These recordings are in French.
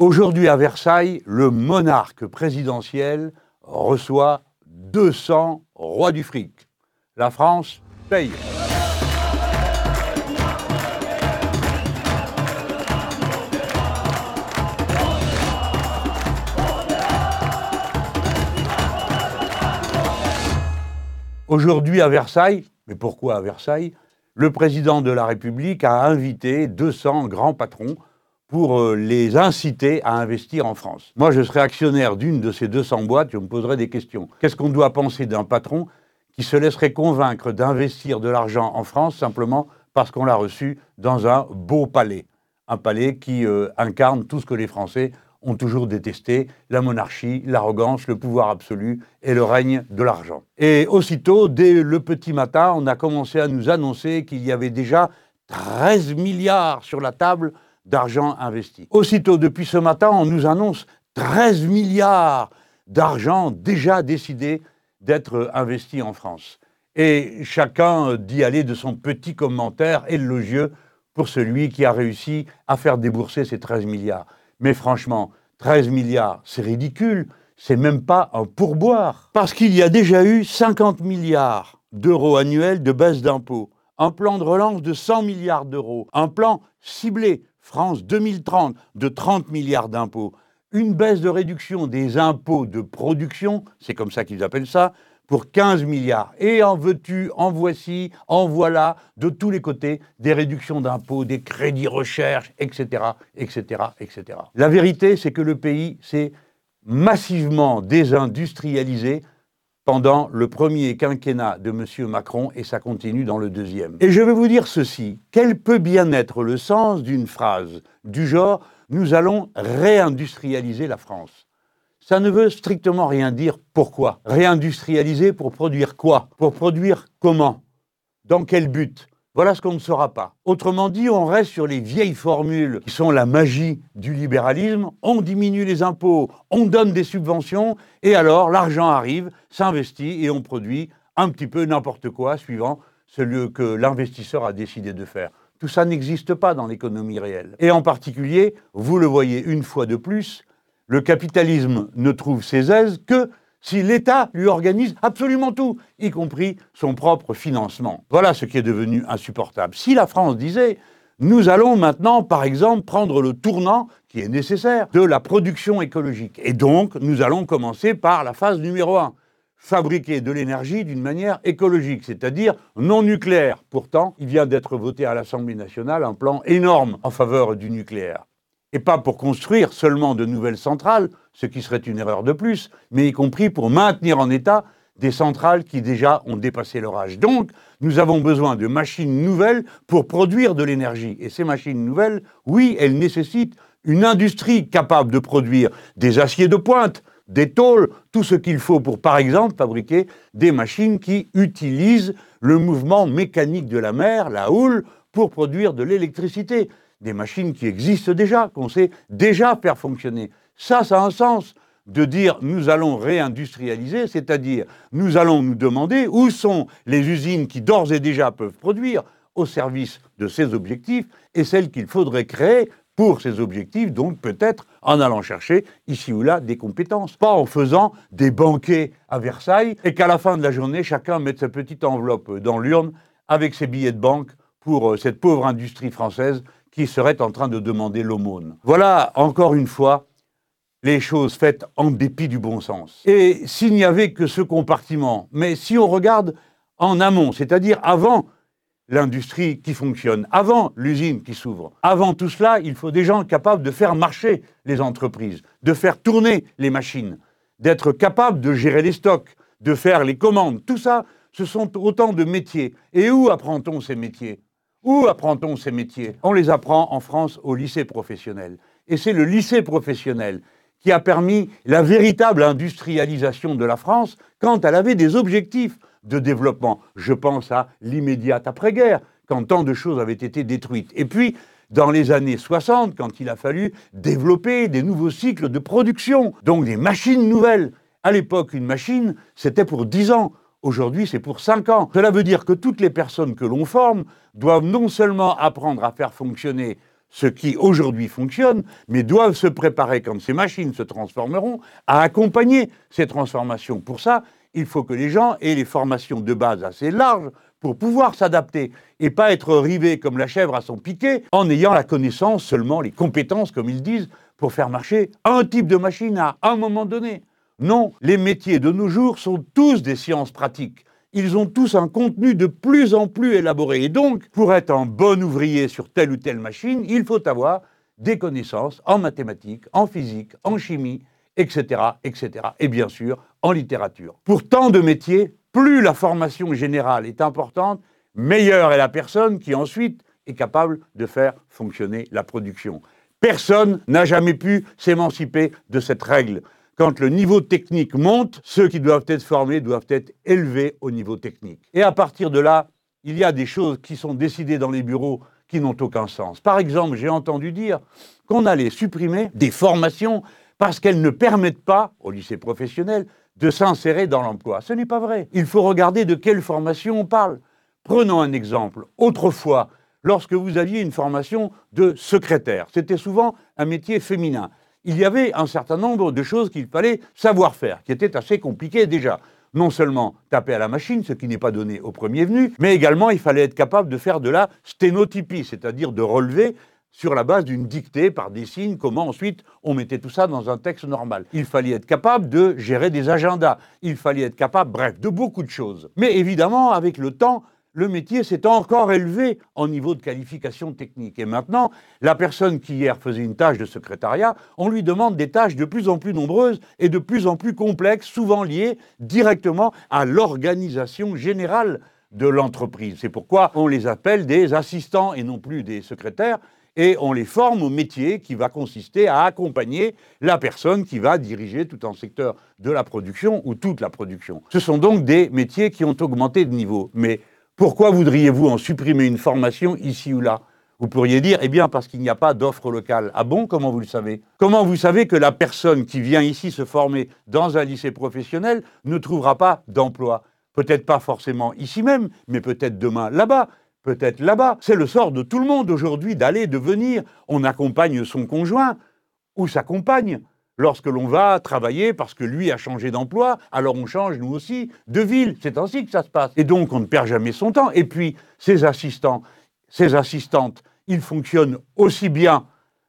Aujourd'hui à Versailles, le monarque présidentiel reçoit 200 rois du fric. La France paye. Aujourd'hui à Versailles, mais pourquoi à Versailles Le président de la République a invité 200 grands patrons pour euh, les inciter à investir en France. Moi, je serais actionnaire d'une de ces 200 boîtes, je me poserais des questions. Qu'est-ce qu'on doit penser d'un patron qui se laisserait convaincre d'investir de l'argent en France simplement parce qu'on l'a reçu dans un beau palais? Un palais qui euh, incarne tout ce que les Français ont toujours détesté la monarchie, l'arrogance, le pouvoir absolu et le règne de l'argent. Et aussitôt, dès le petit matin, on a commencé à nous annoncer qu'il y avait déjà 13 milliards sur la table d'argent investi. Aussitôt, depuis ce matin, on nous annonce 13 milliards d'argent déjà décidé d'être investi en France. Et chacun dit aller de son petit commentaire élogieux pour celui qui a réussi à faire débourser ces 13 milliards. Mais franchement, 13 milliards, c'est ridicule. C'est même pas un pourboire. Parce qu'il y a déjà eu 50 milliards d'euros annuels de baisse d'impôts, un plan de relance de 100 milliards d'euros, un plan ciblé France 2030 de 30 milliards d'impôts, une baisse de réduction des impôts de production, c'est comme ça qu'ils appellent ça, pour 15 milliards. Et en veux-tu, en voici, en voilà, de tous les côtés, des réductions d'impôts, des crédits recherche, etc., etc., etc. La vérité, c'est que le pays s'est massivement désindustrialisé pendant le premier quinquennat de M. Macron et ça continue dans le deuxième. Et je vais vous dire ceci, quel peut bien être le sens d'une phrase du genre ⁇ Nous allons réindustrialiser la France ⁇ ça ne veut strictement rien dire. Pourquoi Réindustrialiser pour produire quoi? Pour produire comment? Dans quel but? Voilà ce qu'on ne saura pas. Autrement dit, on reste sur les vieilles formules qui sont la magie du libéralisme. On diminue les impôts, on donne des subventions, et alors l'argent arrive, s'investit et on produit un petit peu n'importe quoi suivant ce que l'investisseur a décidé de faire. Tout ça n'existe pas dans l'économie réelle. Et en particulier, vous le voyez une fois de plus, le capitalisme ne trouve ses aises que si l'État lui organise absolument tout, y compris son propre financement. Voilà ce qui est devenu insupportable. Si la France disait nous allons maintenant, par exemple, prendre le tournant qui est nécessaire de la production écologique. Et donc, nous allons commencer par la phase numéro un, fabriquer de l'énergie d'une manière écologique, c'est-à-dire non nucléaire. Pourtant, il vient d'être voté à l'Assemblée nationale un plan énorme en faveur du nucléaire et pas pour construire seulement de nouvelles centrales, ce qui serait une erreur de plus, mais y compris pour maintenir en état des centrales qui déjà ont dépassé leur âge. Donc, nous avons besoin de machines nouvelles pour produire de l'énergie. Et ces machines nouvelles, oui, elles nécessitent une industrie capable de produire des aciers de pointe, des tôles, tout ce qu'il faut pour, par exemple, fabriquer des machines qui utilisent le mouvement mécanique de la mer, la houle, pour produire de l'électricité des machines qui existent déjà, qu'on sait déjà faire fonctionner. Ça, ça a un sens de dire nous allons réindustrialiser, c'est-à-dire nous allons nous demander où sont les usines qui d'ores et déjà peuvent produire au service de ces objectifs et celles qu'il faudrait créer pour ces objectifs, donc peut-être en allant chercher ici ou là des compétences. Pas en faisant des banquets à Versailles et qu'à la fin de la journée, chacun mette sa petite enveloppe dans l'urne avec ses billets de banque pour euh, cette pauvre industrie française qui serait en train de demander l'aumône. Voilà, encore une fois, les choses faites en dépit du bon sens. Et s'il n'y avait que ce compartiment, mais si on regarde en amont, c'est-à-dire avant l'industrie qui fonctionne, avant l'usine qui s'ouvre, avant tout cela, il faut des gens capables de faire marcher les entreprises, de faire tourner les machines, d'être capables de gérer les stocks, de faire les commandes. Tout ça, ce sont autant de métiers. Et où apprend-on ces métiers? Où apprend-on ces métiers? On les apprend en France au lycée professionnel. Et c'est le lycée professionnel qui a permis la véritable industrialisation de la France quand elle avait des objectifs de développement. Je pense à l'immédiate après-guerre, quand tant de choses avaient été détruites. Et puis, dans les années 60, quand il a fallu développer des nouveaux cycles de production, donc des machines nouvelles. À l'époque, une machine, c'était pour 10 ans. Aujourd'hui, c'est pour 5 ans. Cela veut dire que toutes les personnes que l'on forme doivent non seulement apprendre à faire fonctionner ce qui aujourd'hui fonctionne, mais doivent se préparer, quand ces machines se transformeront, à accompagner ces transformations. Pour ça, il faut que les gens aient les formations de base assez larges pour pouvoir s'adapter et pas être rivés comme la chèvre à son piquet en ayant la connaissance, seulement les compétences, comme ils disent, pour faire marcher un type de machine à un moment donné. Non, les métiers de nos jours sont tous des sciences pratiques. Ils ont tous un contenu de plus en plus élaboré. Et donc, pour être un bon ouvrier sur telle ou telle machine, il faut avoir des connaissances en mathématiques, en physique, en chimie, etc., etc. Et bien sûr, en littérature. Pour tant de métiers, plus la formation générale est importante, meilleure est la personne qui ensuite est capable de faire fonctionner la production. Personne n'a jamais pu s'émanciper de cette règle. Quand le niveau technique monte, ceux qui doivent être formés doivent être élevés au niveau technique. Et à partir de là, il y a des choses qui sont décidées dans les bureaux qui n'ont aucun sens. Par exemple, j'ai entendu dire qu'on allait supprimer des formations parce qu'elles ne permettent pas, au lycée professionnel, de s'insérer dans l'emploi. Ce n'est pas vrai. Il faut regarder de quelle formation on parle. Prenons un exemple. Autrefois, lorsque vous aviez une formation de secrétaire, c'était souvent un métier féminin. Il y avait un certain nombre de choses qu'il fallait savoir faire, qui étaient assez compliquées déjà. Non seulement taper à la machine, ce qui n'est pas donné au premier venu, mais également il fallait être capable de faire de la sténotypie, c'est-à-dire de relever sur la base d'une dictée par des signes, comment ensuite on mettait tout ça dans un texte normal. Il fallait être capable de gérer des agendas, il fallait être capable, bref, de beaucoup de choses. Mais évidemment, avec le temps, le métier s'est encore élevé en niveau de qualification technique. Et maintenant, la personne qui hier faisait une tâche de secrétariat, on lui demande des tâches de plus en plus nombreuses et de plus en plus complexes, souvent liées directement à l'organisation générale de l'entreprise. C'est pourquoi on les appelle des assistants et non plus des secrétaires et on les forme au métier qui va consister à accompagner la personne qui va diriger tout un secteur de la production ou toute la production. Ce sont donc des métiers qui ont augmenté de niveau. Mais pourquoi voudriez-vous en supprimer une formation ici ou là? Vous pourriez dire, eh bien parce qu'il n'y a pas d'offre locale. Ah bon? Comment vous le savez? Comment vous savez que la personne qui vient ici se former dans un lycée professionnel ne trouvera pas d'emploi? Peut-être pas forcément ici même, mais peut-être demain là-bas peut-être là-bas. C'est le sort de tout le monde aujourd'hui d'aller, de venir. On accompagne son conjoint ou sa compagne lorsque l'on va travailler parce que lui a changé d'emploi, alors on change nous aussi de ville. C'est ainsi que ça se passe. Et donc on ne perd jamais son temps. Et puis ces assistants, ces assistantes, ils fonctionnent aussi bien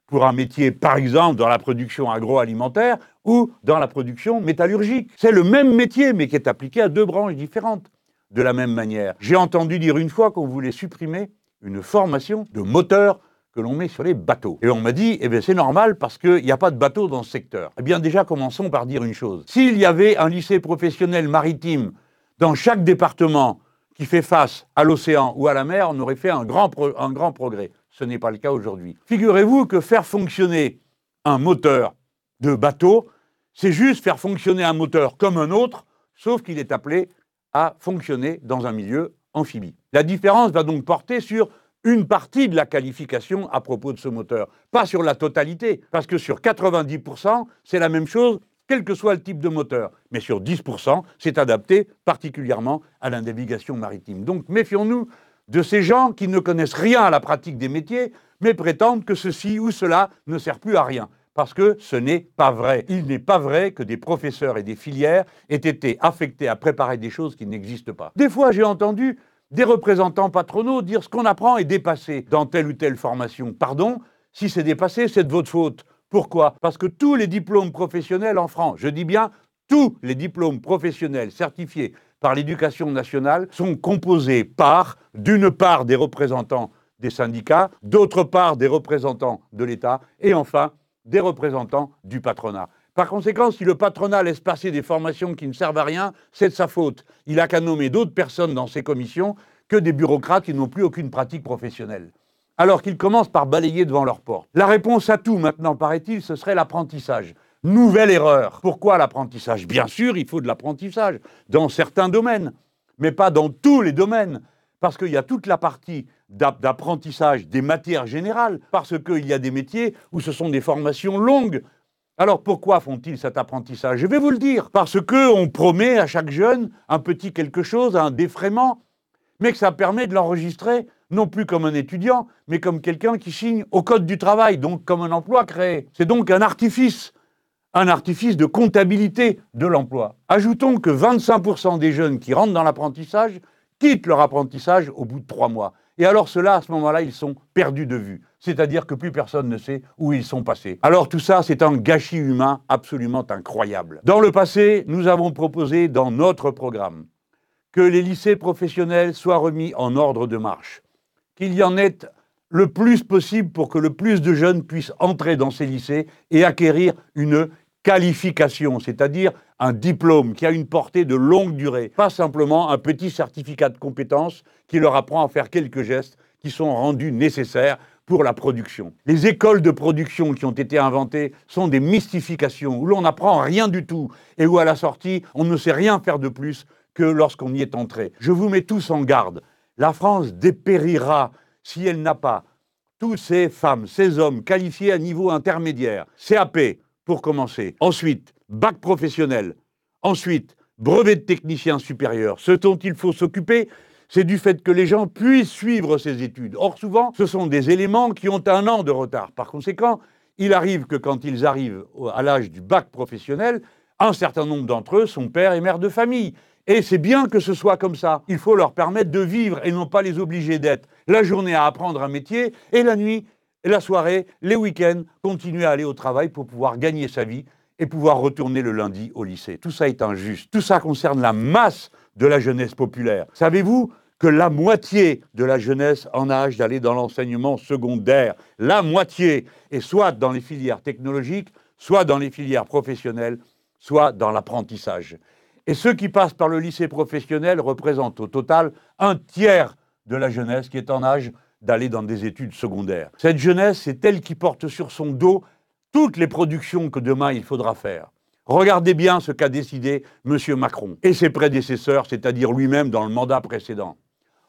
pour un métier, par exemple, dans la production agroalimentaire ou dans la production métallurgique. C'est le même métier, mais qui est appliqué à deux branches différentes de la même manière. J'ai entendu dire une fois qu'on voulait supprimer une formation de moteur que l'on met sur les bateaux. Et on m'a dit, eh bien c'est normal parce qu'il n'y a pas de bateaux dans ce secteur. Eh bien déjà, commençons par dire une chose. S'il y avait un lycée professionnel maritime dans chaque département qui fait face à l'océan ou à la mer, on aurait fait un grand, un grand progrès. Ce n'est pas le cas aujourd'hui. Figurez-vous que faire fonctionner un moteur de bateau, c'est juste faire fonctionner un moteur comme un autre, sauf qu'il est appelé à fonctionner dans un milieu amphibie. La différence va donc porter sur une partie de la qualification à propos de ce moteur, pas sur la totalité, parce que sur 90%, c'est la même chose, quel que soit le type de moteur. Mais sur 10%, c'est adapté particulièrement à la navigation maritime. Donc méfions-nous de ces gens qui ne connaissent rien à la pratique des métiers, mais prétendent que ceci ou cela ne sert plus à rien parce que ce n'est pas vrai. Il n'est pas vrai que des professeurs et des filières aient été affectés à préparer des choses qui n'existent pas. Des fois, j'ai entendu des représentants patronaux dire ce qu'on apprend est dépassé dans telle ou telle formation. Pardon, si c'est dépassé, c'est de votre faute. Pourquoi? Parce que tous les diplômes professionnels en France, je dis bien tous les diplômes professionnels certifiés par l'éducation nationale sont composés par, d'une part, des représentants des syndicats, d'autre part, des représentants de l'État, et enfin, des représentants du patronat. Par conséquent, si le patronat laisse passer des formations qui ne servent à rien, c'est de sa faute. Il a qu'à nommer d'autres personnes dans ces commissions que des bureaucrates qui n'ont plus aucune pratique professionnelle. Alors qu'ils commencent par balayer devant leur porte. La réponse à tout maintenant, paraît-il, ce serait l'apprentissage. Nouvelle erreur. Pourquoi l'apprentissage? Bien sûr, il faut de l'apprentissage dans certains domaines, mais pas dans tous les domaines parce qu'il y a toute la partie d'apprentissage des matières générales, parce qu'il y a des métiers où ce sont des formations longues. Alors pourquoi font-ils cet apprentissage? Je vais vous le dire, parce qu'on promet à chaque jeune un petit quelque chose, un défraiement, mais que ça permet de l'enregistrer non plus comme un étudiant, mais comme quelqu'un qui signe au Code du travail, donc comme un emploi créé. C'est donc un artifice, un artifice de comptabilité de l'emploi. Ajoutons que 25% des jeunes qui rentrent dans l'apprentissage quittent leur apprentissage au bout de trois mois. Et alors ceux-là, à ce moment-là, ils sont perdus de vue. C'est-à-dire que plus personne ne sait où ils sont passés. Alors tout ça, c'est un gâchis humain absolument incroyable. Dans le passé, nous avons proposé dans notre programme que les lycées professionnels soient remis en ordre de marche, qu'il y en ait le plus possible pour que le plus de jeunes puissent entrer dans ces lycées et acquérir une qualification, c'est-à-dire un diplôme qui a une portée de longue durée, pas simplement un petit certificat de compétence qui leur apprend à faire quelques gestes qui sont rendus nécessaires pour la production. Les écoles de production qui ont été inventées sont des mystifications où l'on n'apprend rien du tout et où à la sortie on ne sait rien faire de plus que lorsqu'on y est entré. Je vous mets tous en garde. La France dépérira si elle n'a pas tous ces femmes, ces hommes qualifiés à niveau intermédiaire, CAP pour commencer, ensuite bac professionnel, ensuite brevet de technicien supérieur. Ce dont il faut s'occuper, c'est du fait que les gens puissent suivre ces études. Or, souvent, ce sont des éléments qui ont un an de retard. Par conséquent, il arrive que quand ils arrivent à l'âge du bac professionnel, un certain nombre d'entre eux sont pères et mères de famille. Et c'est bien que ce soit comme ça. Il faut leur permettre de vivre et non pas les obliger d'être la journée à apprendre un métier et la nuit, la soirée, les week-ends, continuer à aller au travail pour pouvoir gagner sa vie et pouvoir retourner le lundi au lycée. Tout ça est injuste. Tout ça concerne la masse de la jeunesse populaire. Savez-vous que la moitié de la jeunesse en âge d'aller dans l'enseignement secondaire, la moitié, est soit dans les filières technologiques, soit dans les filières professionnelles, soit dans l'apprentissage. Et ceux qui passent par le lycée professionnel représentent au total un tiers de la jeunesse qui est en âge d'aller dans des études secondaires. Cette jeunesse, c'est elle qui porte sur son dos toutes les productions que demain il faudra faire. Regardez bien ce qu'a décidé M. Macron et ses prédécesseurs, c'est-à-dire lui-même dans le mandat précédent.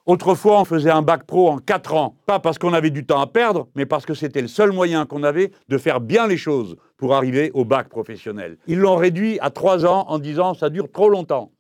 Autrefois, on faisait un bac pro en 4 ans, pas parce qu'on avait du temps à perdre, mais parce que c'était le seul moyen qu'on avait de faire bien les choses pour arriver au bac professionnel. Ils l'ont réduit à 3 ans en disant ça dure trop longtemps.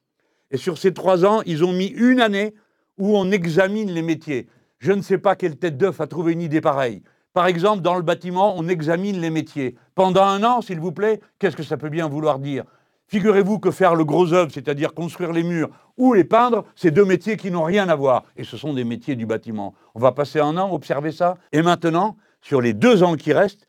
Et sur ces 3 ans, ils ont mis une année où on examine les métiers. Je ne sais pas quelle tête d'œuf a trouvé une idée pareille. Par exemple, dans le bâtiment, on examine les métiers. Pendant un an, s'il vous plaît, qu'est-ce que ça peut bien vouloir dire? Figurez-vous que faire le gros œuvre, c'est-à-dire construire les murs ou les peindre, c'est deux métiers qui n'ont rien à voir. Et ce sont des métiers du bâtiment. On va passer un an, observer ça. Et maintenant, sur les deux ans qui restent,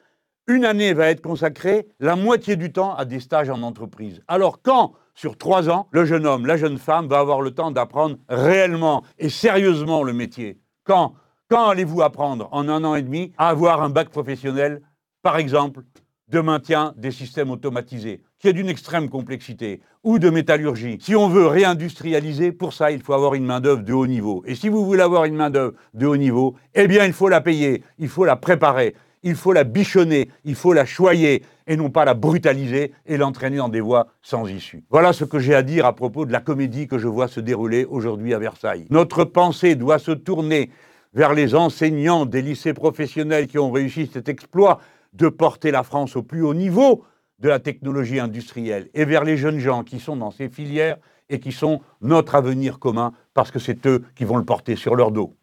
une année va être consacrée la moitié du temps à des stages en entreprise. Alors quand, sur trois ans, le jeune homme, la jeune femme va avoir le temps d'apprendre réellement et sérieusement le métier? Quand? Quand allez-vous apprendre en un an et demi à avoir un bac professionnel, par exemple, de maintien des systèmes automatisés qui est d'une extrême complexité, ou de métallurgie? Si on veut réindustrialiser, pour ça, il faut avoir une main-d'œuvre de haut niveau. Et si vous voulez avoir une main-d'œuvre de haut niveau, eh bien, il faut la payer, il faut la préparer, il faut la bichonner, il faut la choyer, et non pas la brutaliser et l'entraîner dans des voies sans issue. Voilà ce que j'ai à dire à propos de la comédie que je vois se dérouler aujourd'hui à Versailles. Notre pensée doit se tourner vers les enseignants des lycées professionnels qui ont réussi cet exploit de porter la France au plus haut niveau de la technologie industrielle et vers les jeunes gens qui sont dans ces filières et qui sont notre avenir commun parce que c'est eux qui vont le porter sur leur dos.